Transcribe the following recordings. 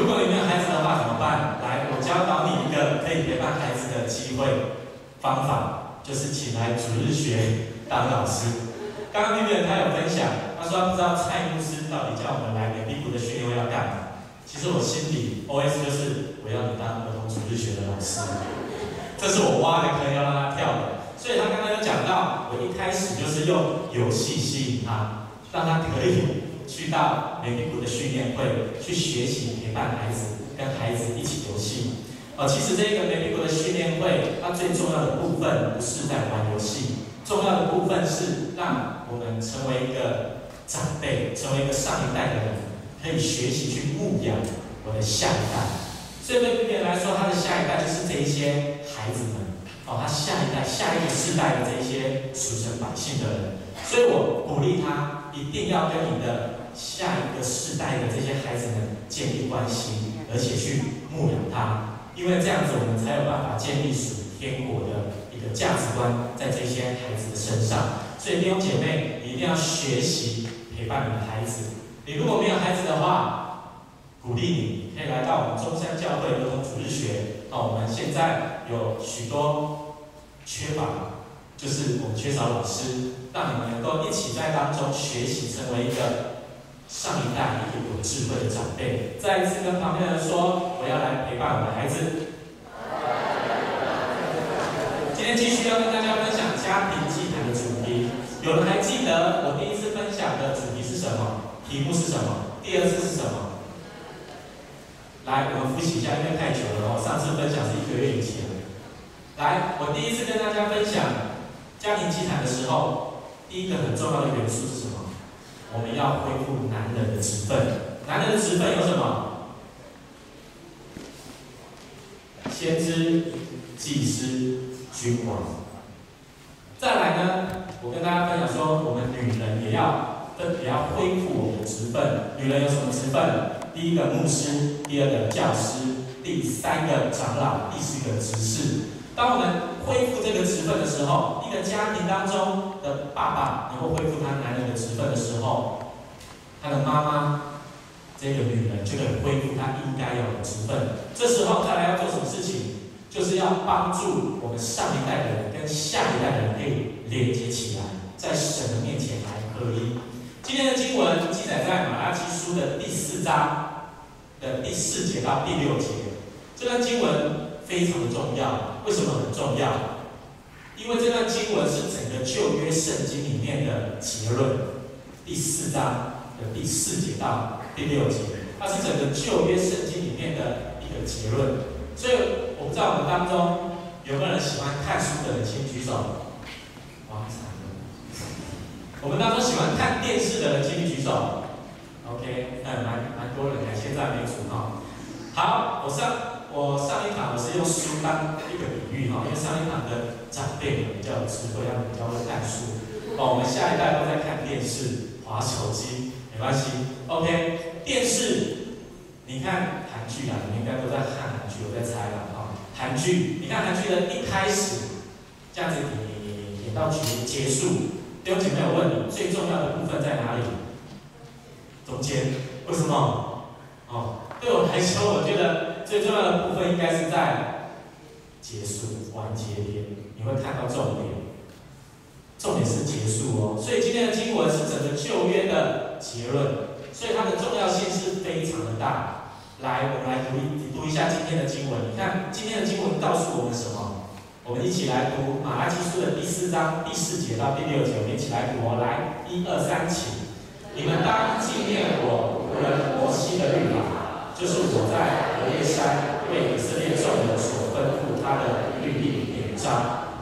如果你没有孩子的话怎么办？来，我教导你一个可以陪伴孩子的机会方法，就是请来主日学当老师。刚刚那边他有分享，他说他不知道蔡牧师到底叫我们来美丽谷的训练会要干嘛。其实我心里 OS 就是我要你当儿童主日学的老师，这是我挖的坑要让他跳的。所以他刚刚有讲到，我一开始就是用游戏吸引他，让他可以去到美丽谷的训练会去学习陪伴孩子，跟孩子一起游戏。哦，其实这个美丽谷的训练会，它最重要的部分不是在玩游戏。重要的部分是让我们成为一个长辈，成为一个上一代的人，可以学习去牧养我的下一代。所以对别人来说，他的下一代就是这一些孩子们，哦，他下一代、下一个世代的这一些属神百姓的人。所以我鼓励他一定要跟你的个世代的这些孩子们建立关系，而且去牧养他，因为这样子我们才有办法建立属天国的。一个价值观在这些孩子的身上，所以弟兄姐妹，你一定要学习陪伴你的孩子。你如果没有孩子的话，鼓励你可以来到我们中山教会儿童主日学。那我们现在有许多缺乏，就是我们缺少老师，让你们能够一起在当中学习，成为一个上一代一个有智慧的长辈。再一次跟旁边人说，我要来陪伴我的孩子。今天继续要跟大家分享家庭祭坛的主题。有人还记得我第一次分享的主题是什么？题目是什么？第二次是什么？来，我们复习一下，因为太久了哦。上次分享是一个月以前。来，我第一次跟大家分享家庭祭坛的时候，第一个很重要的元素是什么？我们要恢复男人的职分。男人的职分有什么？先知、祭司。君王，再来呢？我跟大家分享说，我们女人也要分，也要恢复我们的职分。女人有什么职分？第一个牧师，第二个教师，第三个长老，第四个执事。当我们恢复这个职分的时候，一个家庭当中的爸爸能够恢复他男人的职分的时候，他的妈妈这个女人就可以恢复她应该有的职分。这时候再来要做什么事情？就是要帮助我们上一代的人跟下一代的人可以连接起来，在神的面前来合一。今天的经文记载在马拉基书的第四章的第四节到第六节。这段经文非常的重要，为什么很重要？因为这段经文是整个旧约圣经里面的结论。第四章的第四节到第六节，它是整个旧约圣经里面的一个结论。所以我不知道我们当中有没有人喜欢看书的人，请举手。哇，我们当中喜欢看电视的人，请举手。OK，嗯，蛮蛮多人的，现在没有数哈。好，我上我上一堂我是用书当一个比喻哈，因为上一堂的长辈比较有智慧，他们比较会看书。哦，我们下一代都在看电视、滑手机，没关系。OK，电视，你看韩剧啊，你们应该都在看韩剧。我在猜了哈，韩剧，你看韩剧的一开始这样子演演演演到结结束，有姐妹，我问你，最重要的部分在哪里？中间？为什么？哦，对我来说，我觉得最重要的部分应该是在结束完结篇，你会看到重点，重点是结束哦。所以今天的经文是整个旧约的结论，所以它的重要性是非常的大。来，我们来读一读一下今天的经文。你看，今天的经文告诉我们什么？我们一起来读马拉基书的第四章第四节到第六节。我们一起来读哦。来，一二三，起！你们当纪念我仆人摩西的律法，就是我在何烈山为以色列众人所吩咐他的律例典章。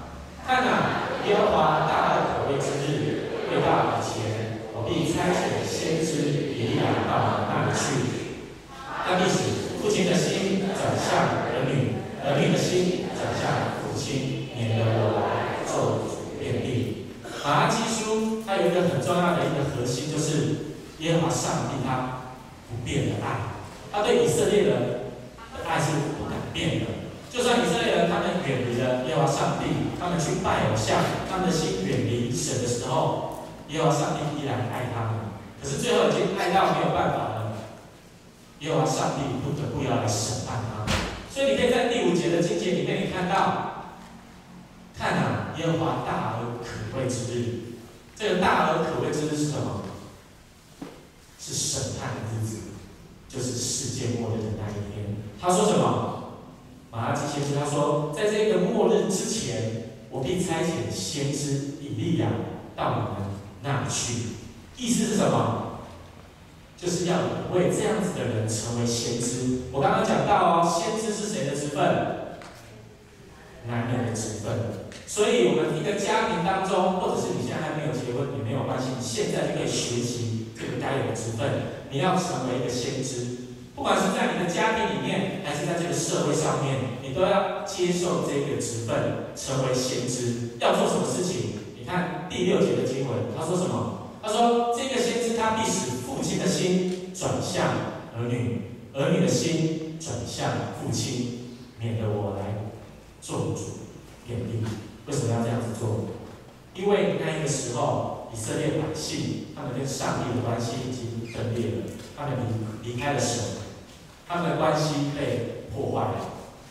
看哪，耶和华大而可畏之日未到以前，我必差遣先知以利亚到那里去。那历史，父亲的心转向儿女，儿女的心转向父亲，免得我来咒诅遍地。马基书它有一个很重要的一个核心，就是耶和华上帝他不变的爱，他对以色列人的爱是不改变的。就算以色列人他们远离了耶和华上帝，他们去拜偶像，他们的心远离神的时候，耶和华上帝依然爱他们。可是最后已经爱到没有办法了。耶和华上帝不得不要来审判他们。所以你可以在第五节的经节里面，你看到，看啊，耶和华大而可畏之日。这个大而可畏之日是什么？是审判的日子，就是世界末日的那一天。他说什么？马拉基先知他说，在这个末日之前，我必差遣先知以利亚到你们那里去。意思是什么？就是要为这样子的人成为先知。我刚刚讲到哦，先知是谁的职分？男人的职分。所以，我们一个家庭当中，或者是你现在还没有结婚也没有关系，你现在就可以学习这个该有的职分。你要成为一个先知。不管是在你的家庭里面，还是在这个社会上面，你都要接受这个职分，成为先知。要做什么事情？你看第六节的经文，他说什么？他说：“这个先知他必使父亲的心转向儿女，儿女的心转向父亲，免得我来做主奠定。为什么要这样子做？因为那一个时候，以色列百姓他们跟上帝的关系已经分裂了，他们离离开了神。”他们的关系被破坏了，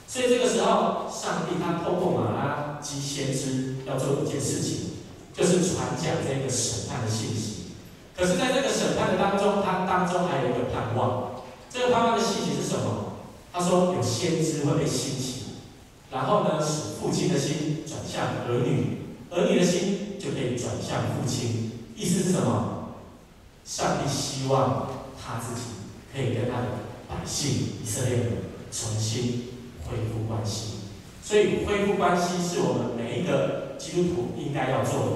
所以这个时候，上帝他透过马拉基先知要做一件事情，就是传讲这个审判的信息。可是，在这个审判的当中，他当中还有一个盼望。这个盼望的信息是什么？他说有先知会被兴起，然后呢，使父亲的心转向儿女，儿女的心就可以转向父亲。意思是什么？上帝希望他自己可以跟他的。百姓以色列人重新恢复关系，所以恢复关系是我们每一个基督徒应该要做的。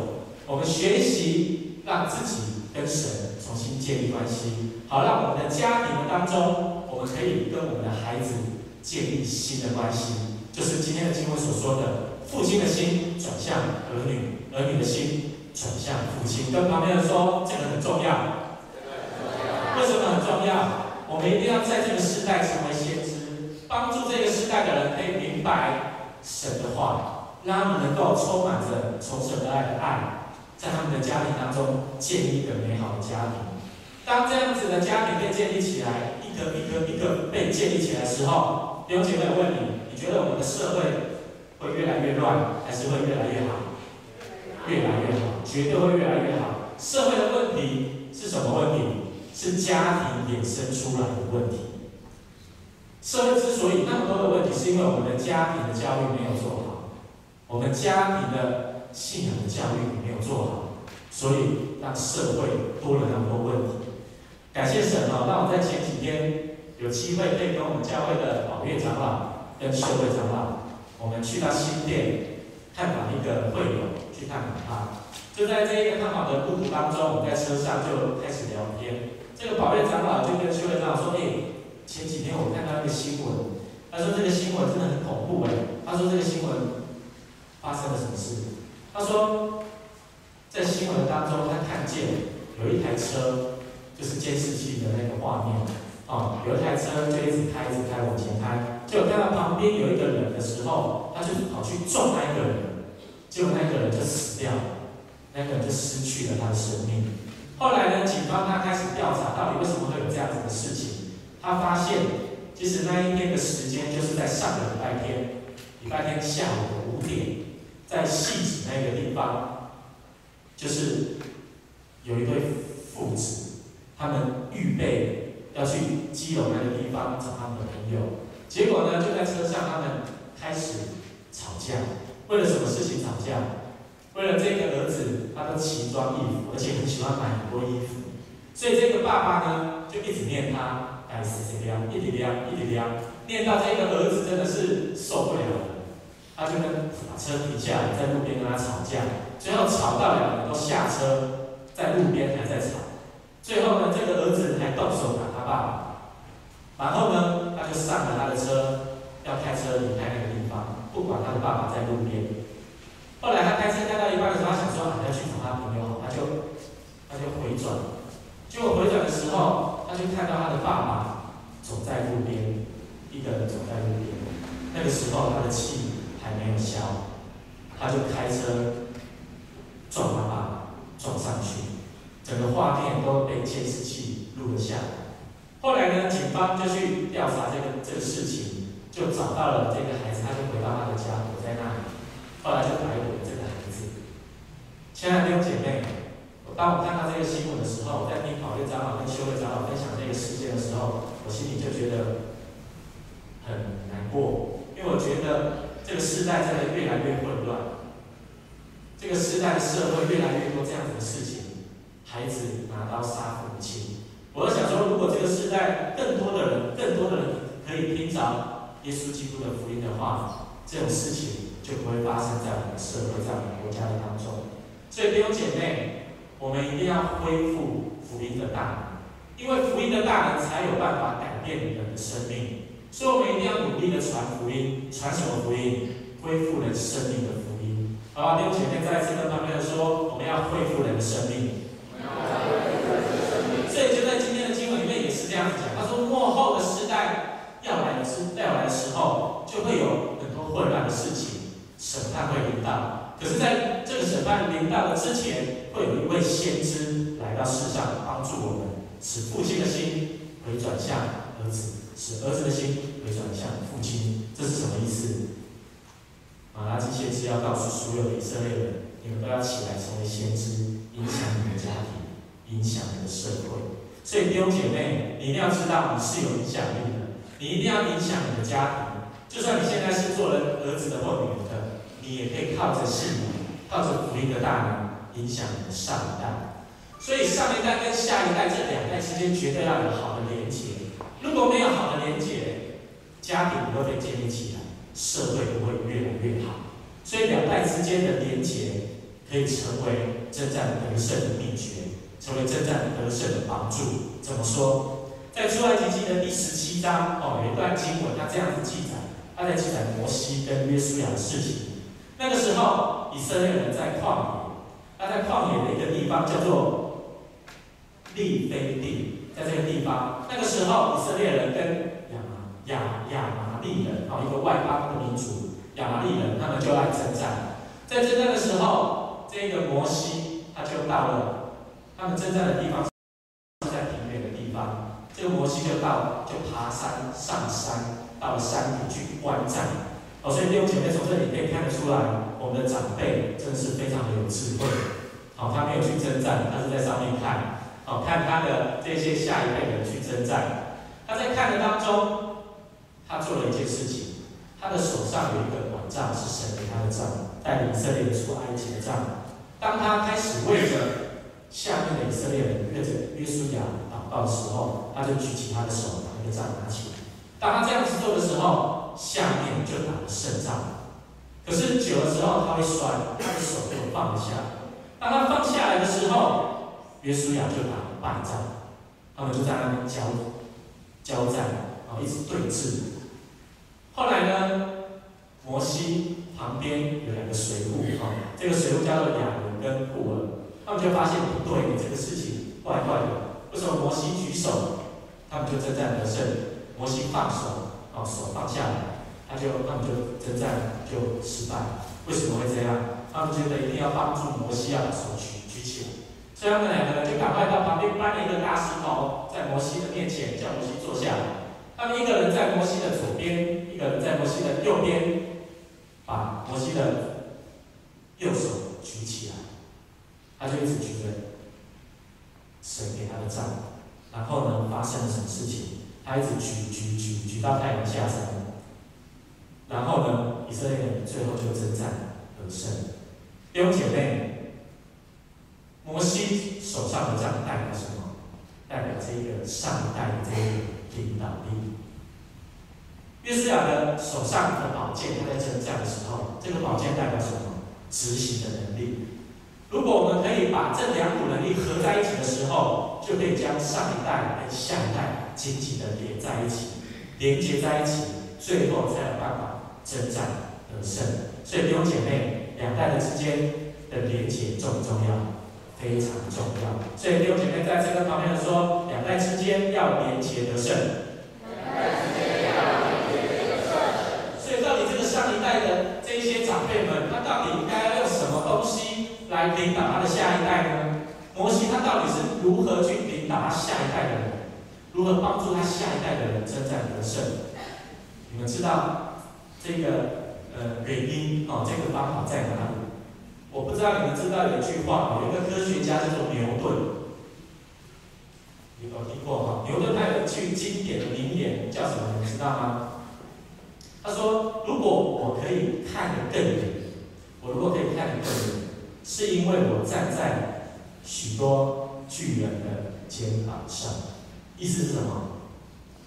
我们学习让自己跟神重新建立关系，好让我们的家庭当中，我们可以跟我们的孩子建立新的关系。就是今天的经文所说的，父亲的心转向儿女，儿女的心转向父亲。跟旁边人说，这个很重要。为什么很重要？我们一定要在这个时代成为先知，帮助这个时代的人可以明白神的话，让他们能够充满着从神而来的爱，在他们的家庭当中建立一个美好的家庭。当这样子的家庭被建立起来，一个一个一个被建立起来的时候，弟兄姐妹问你，你觉得我们的社会会越来越乱，还是会越来越好？越来越好，绝对会越来越好。社会的问题是什么问题？是家庭衍生出来的问题。社会之所以那么多的问题，是因为我们的家庭的教育没有做好，我们家庭的信仰的教育没有做好，所以让社会多了那么多问题。感谢神啊，让我在前几天有机会可以跟我们教会的宝月长老跟社会长老，我们去到新店探访一个会友，去探访他。就在这一个探访的路途当中，我们在车上就开始聊天。这个宝月长老就跟修会长说：“哎，前几天我看到一个新闻，他说这个新闻真的很恐怖哎。他说这个新闻发生了什么事？他说在新闻当中，他看见有一台车，就是监视器的那个画面，啊，有一台车就一直开，一直开往前开，就看到旁边有一个人的时候，他就跑去撞那一个人，结果那个人就死掉了，那个人就失去了他的生命。”后来呢，警方他开始调查，到底为什么会有这样子的事情？他发现，其实那一天的时间就是在上个礼拜天，礼拜天下午五点，在戏子那个地方，就是有一对父子，他们预备要去基隆那个地方找他们的朋友，结果呢，就在车上，他们开始吵架，为了什么事情吵架？为了这个儿子，他都奇装异服，而且很喜欢买很多衣服，所以这个爸爸呢，就一直念他，该死谁呀，一直念，一直念，念到这个儿子真的是受不了了，他就跟把车停下来，在路边跟他吵架，最后吵到两个人都下车，在路边还在吵，最后呢，这个儿子还动手打他爸爸，然后呢，他就上了他的车，要开车离开那个地方，不管他的爸爸在路边。后来他开车开到一半的时候，他想说，还要去找他朋友，他就他就回转，结果回转的时候，他就看到他的爸爸走在路边，一个人走在路边。那个时候他的气还没有消，他就开车撞他爸爸，撞上去，整个画面都被监视器录了下来。后来呢，警方。就去调查这个这个事情，就找到了这个孩子，他就回到他的家，躲在那里。后来就逮捕了这个孩子。亲爱的弟兄姐妹，当我看到这个新闻的时候，我在听跑会长老跟修会长老分享这个事件的时候，我心里就觉得很难过，因为我觉得这个时代真的越来越混乱，这个时代的社会越来越多这样子的事情，孩子拿刀杀父亲。我在想说，如果这个时代更多的人、更多的人可以听着耶稣基督的福音的话，这种事情就不会发生在我们社会、在我们国家的当中。所以弟兄姐妹，我们一定要恢复福音的大能，因为福音的大能才有办法改变人的生命。所以我们一定要努力的传福音，传什么福音？恢复人生命的福音。好吧，弟兄姐妹，再一次跟他们说，我们要恢复人的生命。所以就在今天的经文里面也是这样子讲，他说末后的时代要来的时要来的时候，就会有很多混乱的事情，审判会临到。可是在这个审判临到的之前，会有一位先知来到世上帮助我们，使父亲的心回转向儿子，使儿子的心回转向父亲。这是什么意思？马拉基先知要告诉所有的以色列人，你们都要起来成为先知，影响你的家庭。影响你的社会，所以弟兄姐妹，你一定要知道你是有影响力的，你一定要影响你的家庭。就算你现在是做了儿子的或女儿的，你也可以靠着信仰，靠着福音的大能，影响你的上一代。所以上一代跟下一代这两代之间绝对要有好的连结。如果没有好的连结，家庭不会建立起来，社会不会越来越好。所以两代之间的连结可以成为征战得胜的秘诀。成为征战得胜的帮助。怎么说？在出埃及记的第十七章，哦，有一段经文，他这样子记载，他在记载摩西跟约书亚的事情。那个时候，以色列人在旷野，他在旷野的一个地方叫做利非地，在这个地方，那个时候，以色列人跟亚亚亚玛利人，哦，一个外邦的民族，亚玛利人，他们就来征战。在征战的时候，这个摩西他就到了。他们征战的地方是在平原的地方，这个摩西就到，就爬山上山，到了山顶去观战。哦，所以弟兄姐妹从这里可以看得出来，我们的长辈真是非常的有智慧。好，他没有去征战，他是在上面看，好，看他的这些下一辈人去征战。他在看的当中，他做了一件事情，他的手上有一个管杖，是神给他的杖，带领以色列人出埃及的杖。当他开始为着下面的以色列人对着约书亚祷告的时候，他就举起他的手，把那个杖拿起来。当他这样子做的时候，下面就打了胜仗。可是久了之后，他会摔，他的手就放不下。当他放下来的时候，约书亚就打了败仗。他们就在那边交交战，然后一直对峙。后来呢，摩西旁边有两个随扈，哈，这个随扈叫做亚伦跟户珥。他们就发现不对，这个事情怪怪的。为什么摩西举手，他们就征战得胜；摩西放手，哦，手放下来，他就他们就征战就失败。为什么会这样？他们觉得一定要帮助摩西，要把手举举起来。所以他们两个人就赶快到旁边搬了一个大石头，在摩西的面前叫摩西坐下来。他们一个人在摩西的左边，一个人在摩西的右边，把摩西的右手举起来。他就一直举着神给他的杖，然后呢，发生了什么事情？他一直举举举举到太阳下山，然后呢，以色列人最后就征战得胜。弟兄姐妹，摩西手上的杖代表什么？代表这一个上一代的这个领导力。约书亚的手上的宝剑，他在征战的时候，这个宝剑代表什么？执行的能力。如果我们可以把这两股能力合在一起的时候，就可以将上一代跟下一代紧紧的连在一起，连接在一起，最后才有办法征战得胜。所以弟兄姐妹，两代的之间的连接重不重要？非常重要。所以弟兄姐妹在这个方面说，两代之间要连接得胜。所以到底这个上一代的这一些长辈们，他到底应该用什么东西？来领导他的下一代呢？摩西他到底是如何去领导他下一代的人？如何帮助他下一代的人征战得胜。你们知道这个呃原因哦，这个方法在哪里？我不知道你们知道有一句话，有一个科学家叫做牛顿，你有听过哈？牛顿他有一句经典的名言叫什么？你们知道吗？他说：“如果我可以看得更远，我如果可以看得更远，是因为我站在许多巨人的肩膀上。”意思是什么？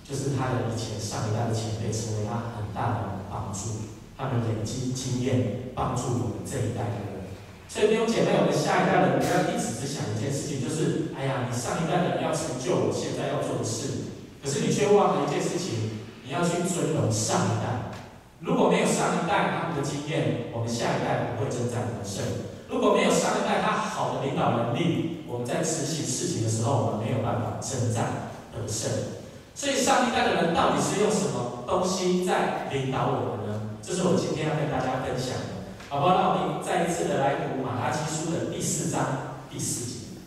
就是他的以前上一代的前辈成为他很大的帮助，他们累积经验，帮助我们这一代的人。所以弟兄姐妹，我们下一代的人不要一直只想一件事情，就是哎呀，你上一代人要成就我现在要做的事，可是你却忘了一件事情，你要去尊荣上一代。如果没有上一代他们的经验，我们下一代不会征战得胜；如果没有上一代他好的领导能力，我们在执行事情的时候，我们没有办法征战得胜。所以上一代的人到底是用什么东西在领导我们呢？这是我今天要跟大家分享的。好不好？让我们再一次的来读马拉基书的第四章第四节。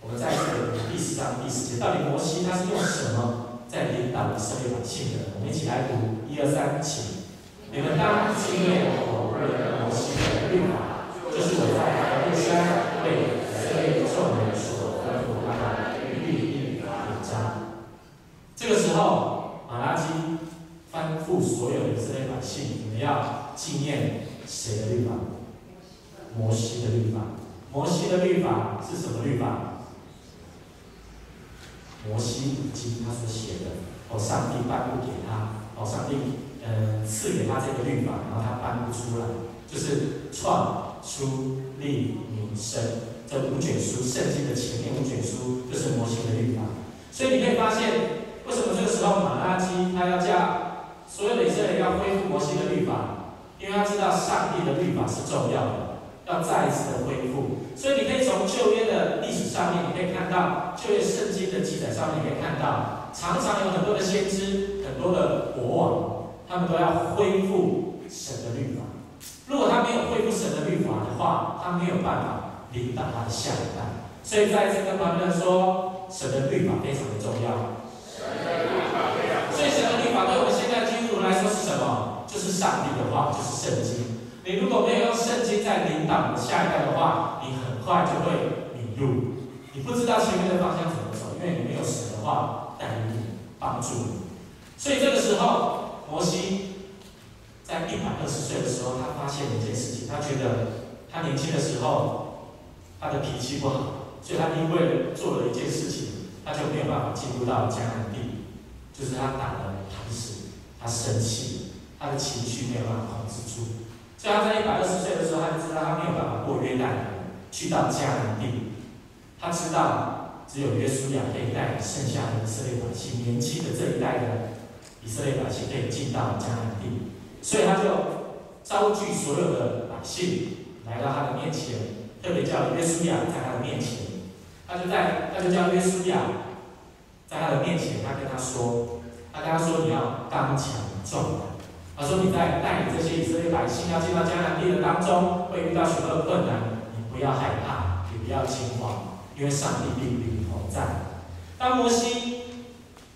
我们再一次的读第四章第四节，到底摩西他是用什么在领导以色列百姓的？我们一起来读，一二三，请。你们当纪念我为摩西的律法，就是我在何烈山为以色列众人所吩咐他们的律例典章。这个时候，马拉基吩咐所有的以色列百姓，你们要纪念。谁的律法？摩西的律法。摩西的律法是什么律法？摩西五经他所写的，哦，上帝颁布给他，哦，上帝嗯赐给他这个律法，然后他颁布出来，就是创、出、利、民、申这五卷书，圣经的前面五卷书就是摩西的律法。所以你可以发现，为什么这个时候马拉基他要叫所有的以色列人要恢复摩西的律法？因为他知道上帝的律法是重要的，要再一次的恢复，所以你可以从旧约的历史上面，你可以看到旧约圣经的记载上面，你可以看到，常常有很多的先知、很多的国王，他们都要恢复神的律法。如果他没有恢复神的律法的话，他没有办法领导他的下一代。所以再一次跟旁边人说，神的律法非常的重要。所以神的律法对我们现在基督徒来说是什么？就是上帝的话，就是圣经。你如果没有用圣经在领导下一代的话，你很快就会迷路。你不知道前面的方向怎么走，因为你没有神的话带领你、帮助你。所以这个时候，摩西在一百二十岁的时候，他发现了一件事情。他觉得他年轻的时候，他的脾气不好，所以他因为做了一件事情，他就没有办法进入到迦南地，就是他打了磐石，他生气。他的情绪没有办法控制住，所以他在一百二十岁的时候，他就知道他没有办法过约旦河去到迦南地。他知道只有约书亚可以带领剩下的以色列百姓，年轻的这一代的以色列百姓可以进到迦南地，所以他就召集所有的百姓来到他的面前，特别叫约书亚在他的面前，他就在他就叫约书亚在他的面前，他跟他说，他跟他说你要刚强壮胆。他说：“你在带领这些以色列百姓要进到迦南地的当中，会遇到许多的困难，你不要害怕，也不要惊慌，因为上帝必与你同在。”当摩西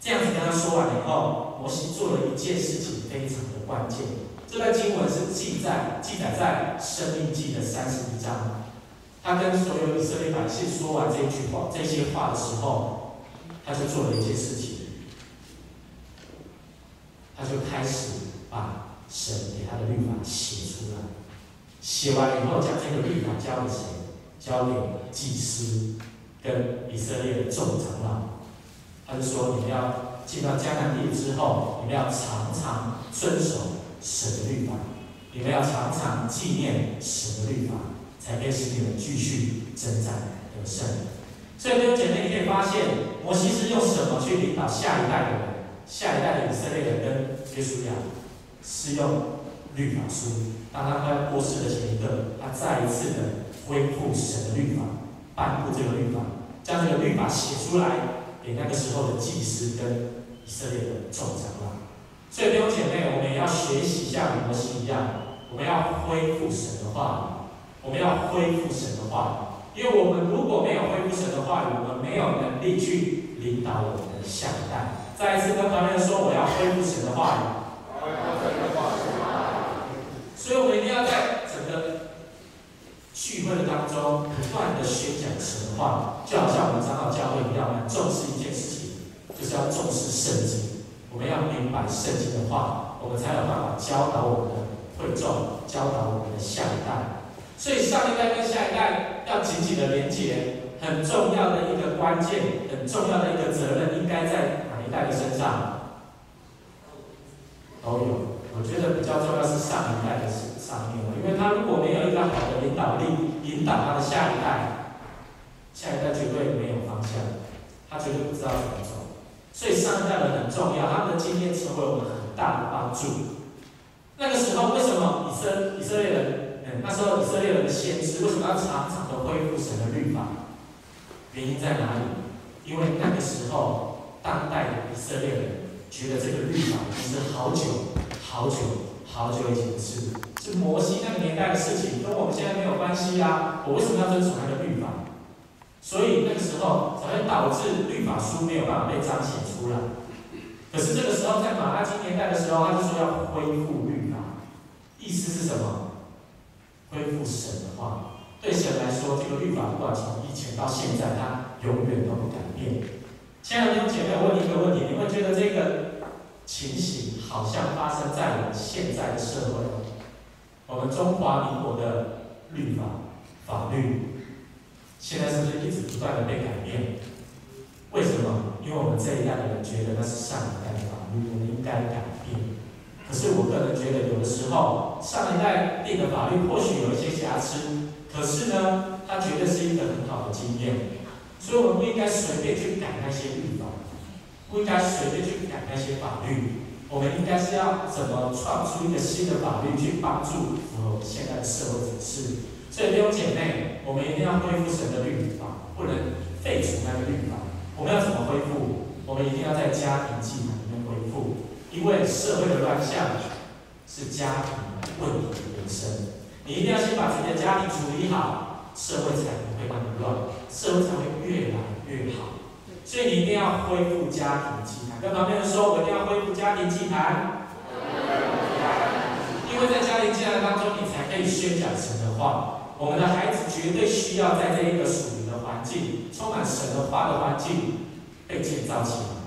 这样子跟他说完以后，摩西做了一件事情，非常的关键。这段经文是记载记载在《申命记》的三十一章。他跟所有以色列百姓说完这句话、这些话的时候，他就做了一件事情，他就开始。把神给他的律法写出来，写完以后，将这个律法交给谁？交给祭司跟以色列的众长老。他就说：你们要进到迦南地之后，你们要常常遵守神的律法，你们要常常纪念神的律法，才可以使你们继续征战得胜。所以弟兄姐妹，你可以发现，摩西是用什么去领导下一代的人？下一代的以色列人跟约书亚。是用律法书，当他快要过世的前一刻，他再一次的恢复神的律法，颁布这个律法，将这个律法写出来给那个时候的祭司跟以色列的众长老。所以弟兄姐妹，我们也要学习像摩西一样，我们要恢复神的话语，我们要恢复神的话语，因为我们如果没有恢复神的话语，我们没有能力去领导我们。的下一代。再一次跟旁边说，我要恢复神的话语。所以，我们一定要在整个聚会的当中不断的宣讲神话，就好像我们长老教会一样，很重视一件事情，就是要重视圣经。我们要明白圣经的话，我们才有办法教导我们的会众，教导我们的下一代。所以，上一代跟下一代要紧紧的连接，很重要的一个关键，很重要的一个责任，应该在哪一代的身上？都有。我觉得比较重要是上一代的上面，因为他如果没有一个好的领导力，引导他的下一代，下一代绝对没有方向，他绝对不知道怎么走。所以上一代人很重要，他们的经验成为我们很大的帮助。那个时候为什么以色以色列人，那时候以色列人的先知为什么要常常的恢复神的律法？原因在哪里？因为那个时候当代的以色列人觉得这个律法已经是好久。好久好久以前的事，是摩西那个年代的事情，跟我们现在没有关系啊！我为什么要遵守那个律法？所以那个时候才会导致律法书没有办法被彰显出来。可是这个时候在马拉基年代的时候，他就说要恢复律法，意思是什么？恢复神的话，对神来说，这个律法不管从以前到现在，它永远都不改变。亲爱的弟兄姐妹，问你一个问题：你会觉得这个？情形好像发生在我们现在的社会，我们中华民国的律法法律，现在是不是一直不断的被改变？为什么？因为我们这一代的人觉得那是上一代的法律，我们应该改变。可是我个人觉得，有的时候上一代定的法律或许有一些瑕疵，可是呢，它绝对是一个很好的经验，所以我们不应该随便去改那些律法。不应该随便去改那些法律，我们应该是要怎么创出一个新的法律去帮助符合现在的社会指示。所以弟兄姐妹，我们一定要恢复神的律法，不能废除那个律法。我们要怎么恢复？我们一定要在家庭祭坛，因为社会的乱象是家庭问题的延伸。你一定要先把自己的家庭处理好，社会才不会那么乱，社会才会越来越好。所以你一定要恢复家庭祭坛，跟旁边人说，我一定要恢复家庭祭坛。因为在家庭祭坛当中，你才可以宣讲神的话。我们的孩子绝对需要在这一个属灵的环境，充满神的话的环境被建造起来，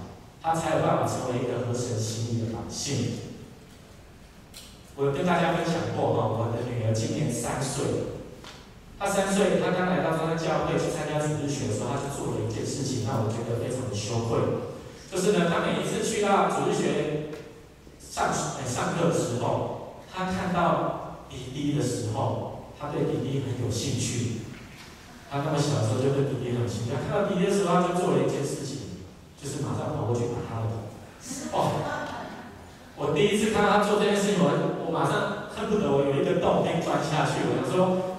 他才有办法成为一个合神心意的百姓。我跟大家分享过哈，我的女儿今年三岁。她三岁，她刚来到中山教会去参加主日学的时候，她就做了一件事情，让我觉得非常的羞愧。就是呢，她每一次去到主日学上哎上课的时候，她看到弟弟的时候，她对弟弟很有兴趣。他那么小的时候就对弟弟很兴趣，看到弟弟的时候，他就做了一件事，就是马上跑过去打他的头。哦，我第一次看到他做这件事情，我我马上恨不得我有一个洞可以钻下去。我就说。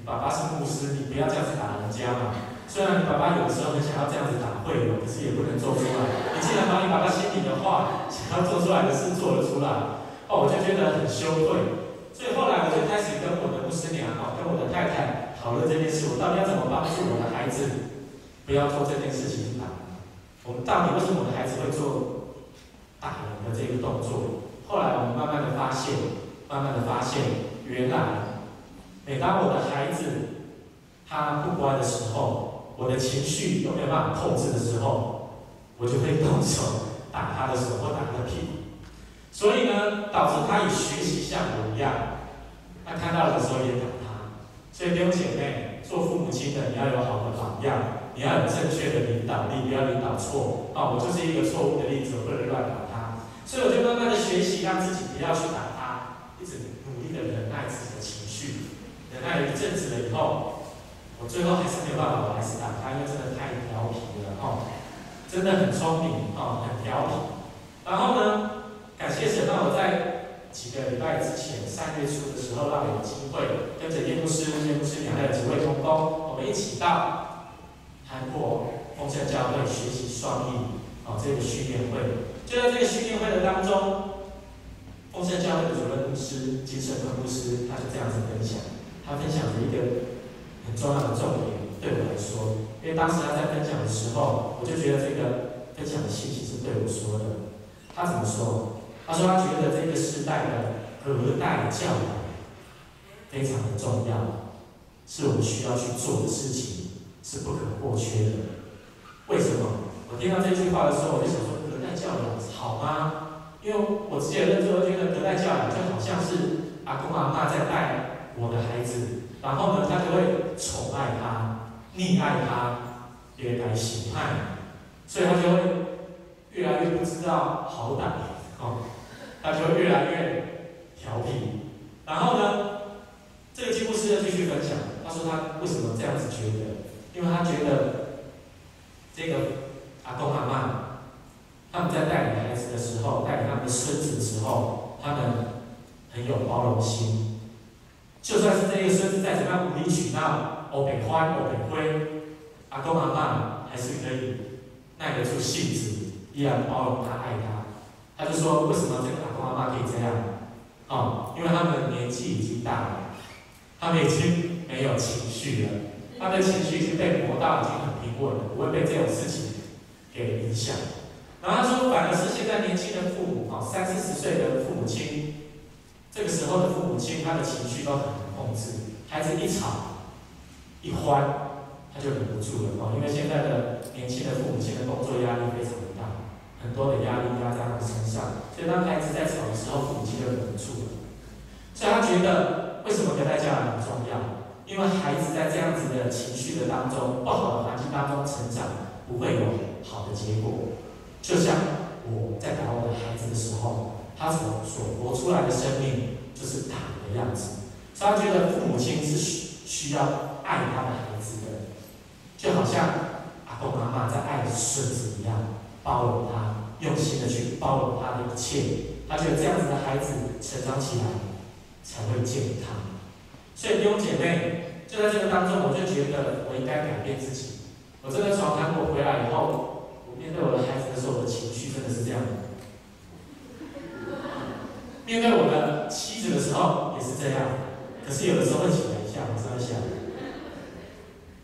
爸爸是牧师，你不要这样子打人家嘛。虽然你爸爸有时候很想要这样子打会友，可是也不能做出来。你既然把你爸爸心里的话想要做出来的事做了出来，哦，我就觉得很羞愧。所以后来我就开始跟我的牧师娘，哦，跟我的太太讨论这件事，我到底要怎么帮助我的孩子不要做这件事情打。我们到底为什么我的孩子会做打人的这个动作？后来我们慢慢的发现，慢慢的发现，原来。每当我的孩子他不乖的时候，我的情绪都没有办法控制的时候，我就会动手打他的手或打他的屁股。所以呢，导致他也学习像我一样，他看到的时候也打他。所以弟兄姐妹，做父母亲的你要有好的榜样，你要有正确的领导力，不要领导错。啊，我就是一个错误的例子，我不能乱打他。所以我就慢慢的学习，让自己不要去打他，一直努力的忍耐自己的情绪。等他有一阵子了以后，我最后还是没有办法，我还是打他，因为真的太调皮了哦，真的很聪明哦，很调皮。然后呢，感谢神让我在几个礼拜之前三月初的时候，让我有机会跟着叶牧师、叶牧师娘还有几位同工，我们一起到韩国丰盛教会学习双语哦，这个训练会。就在这个训练会的当中，丰盛教会的主任牧师金圣坤牧师，他就这样子分享。他分享了一个很重要的重点，对我来说，因为当时他在分享的时候，我就觉得这个分享的信息是对我说的。他怎么说？他说他觉得这个时代的隔代教养非常的重要，是我们需要去做的事情，是不可或缺的。为什么？我听到这句话的时候，我就想说，隔代教养好吗？因为我自己的认知，我觉得隔代教养就好像是阿公阿妈在带我的孩子，然后呢，他就会宠爱他、溺爱他，也来刑判，所以他就会越来越不知道好歹。哦，他就会越来越调皮。然后呢，这个经牧师又继续分享，他说他为什么这样子觉得？因为他觉得这个阿公阿嬷他们在带领孩子的时候，带领他们的孙子的时候，他们很有包容心。就算是这个孙子再怎么样无理取闹、欧北欢、欧北灰，阿公阿嬷还是可以耐得住性子，依然包容他、爱他。他就说：“为什么这个阿公阿妈可以这样？哦，因为他们年纪已经大了，他们已经没有情绪了，他的情绪已经被磨到已经很平稳了，不会被这种事情给影响。然后他说，反而是现在年轻的父母，哦，三四十岁的父母亲，这个时候的父母亲，他的情绪都很难控制，孩子一吵一欢，他就忍不住了，哦，因为现在的年轻的父母亲的工作压力非常的大。”很多的压力压在他们身上，所以当孩子在吵的时候，父母亲就忍不住了。所以他觉得，为什么隔代教养很重要？因为孩子在这样子的情绪的当中，不好的环境当中成长，不会有好的结果。就像我在打我的孩子的时候，他所所活出来的生命就是打的样子。所以他觉得父母亲是需需要爱他的孩子的，就好像阿公阿妈在爱孙子一样。包容他，用心的去包容他的一切，他觉得这样子的孩子成长起来才会健康。所以弟兄姐妹，就在这个当中，我就觉得我应该改变自己。我真的从韩国回来以后，我面对我的孩子的时候，我的情绪真的是这样的。面对我的妻子的时候也是这样，可是有的时候会起来一下，我稍微想，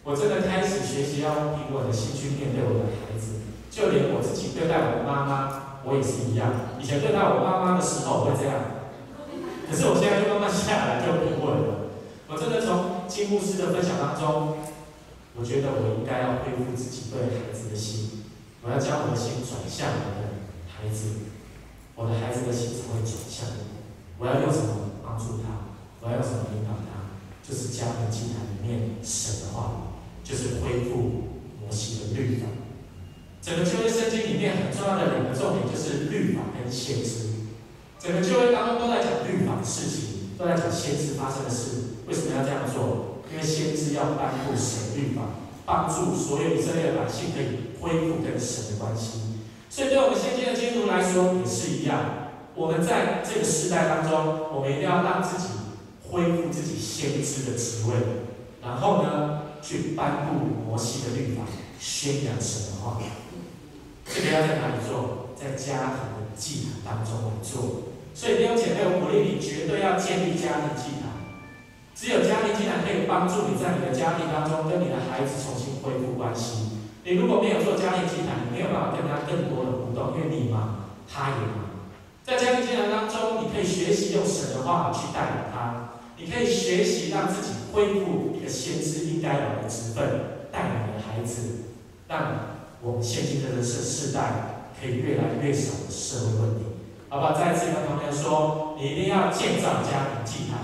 我真的开始学习要用我的心去面对我的孩子。就连我自己对待我的妈妈，我也是一样。以前对待我妈妈的时候，会这样，可是我现在就慢慢下来，就平稳了。我真的从金牧师的分享当中，我觉得我应该要恢复自己对孩子的心，我要将我的心转向我的孩子，我的孩子的心才会转向我。我要用什么帮助他？我要用什么引导他？就是家庭祭坛里面神的话，就是恢复摩西的律法。整个旧约圣经里面很重要的两个重点就是律法跟先知。整个旧约当中都在讲律法的事情，都在讲先知发生的事。为什么要这样做？因为先知要颁布神律法，帮助所有以色列的百姓可以恢复跟神的关系。所以对我们现今的基督徒来说也是一样。我们在这个时代当中，我们一定要让自己恢复自己先知的职位，然后呢，去颁布摩西的律法，宣扬神的话。这个要在哪里做？在家庭的祭坛当中来做。所以弟兄姐妹，我鼓励你绝对要建立家庭祭坛。只有家庭祭坛可以帮助你在你的家庭当中跟你的孩子重新恢复关系。你如果没有做家庭祭坛，你没有办法跟他更多的互动，因为你忙，他也忙。在家庭祭坛当中，你可以学习用神的话去带领他，你可以学习让自己恢复一个先知应该有的职分，带领你的孩子，让。我们现今的人生世代可以越来越少的社会问题，好吧？再一次跟朋友说，你一定要建造家庭祭坛。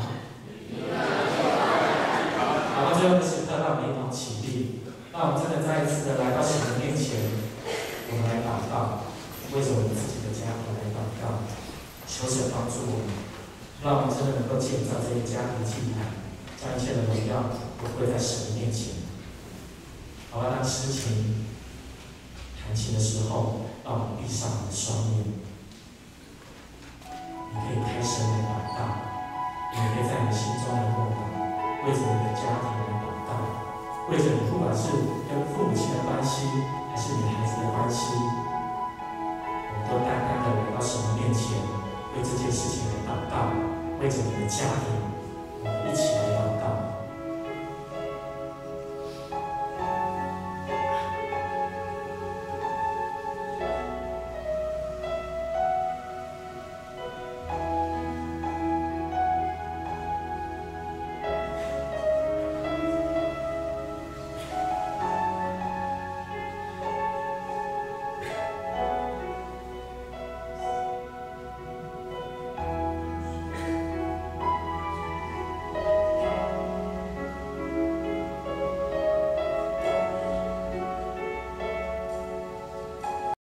好，到最后的时刻，让我们一同起立，让我们真的再一次的来到神的面前，我们来祷告，为着我们自己的家庭来祷告，求神帮助我们，让我们真的能够建造这个家庭祭坛，将一切的荣耀都归在神的面前。好吧，让诗情。弹琴的时候，让我们闭上我们的双眼。为着你不管是跟父母亲的关系，还是你孩子的关系，我们都单单的来到神的面前，为这件事情来祷告，为着你的家庭。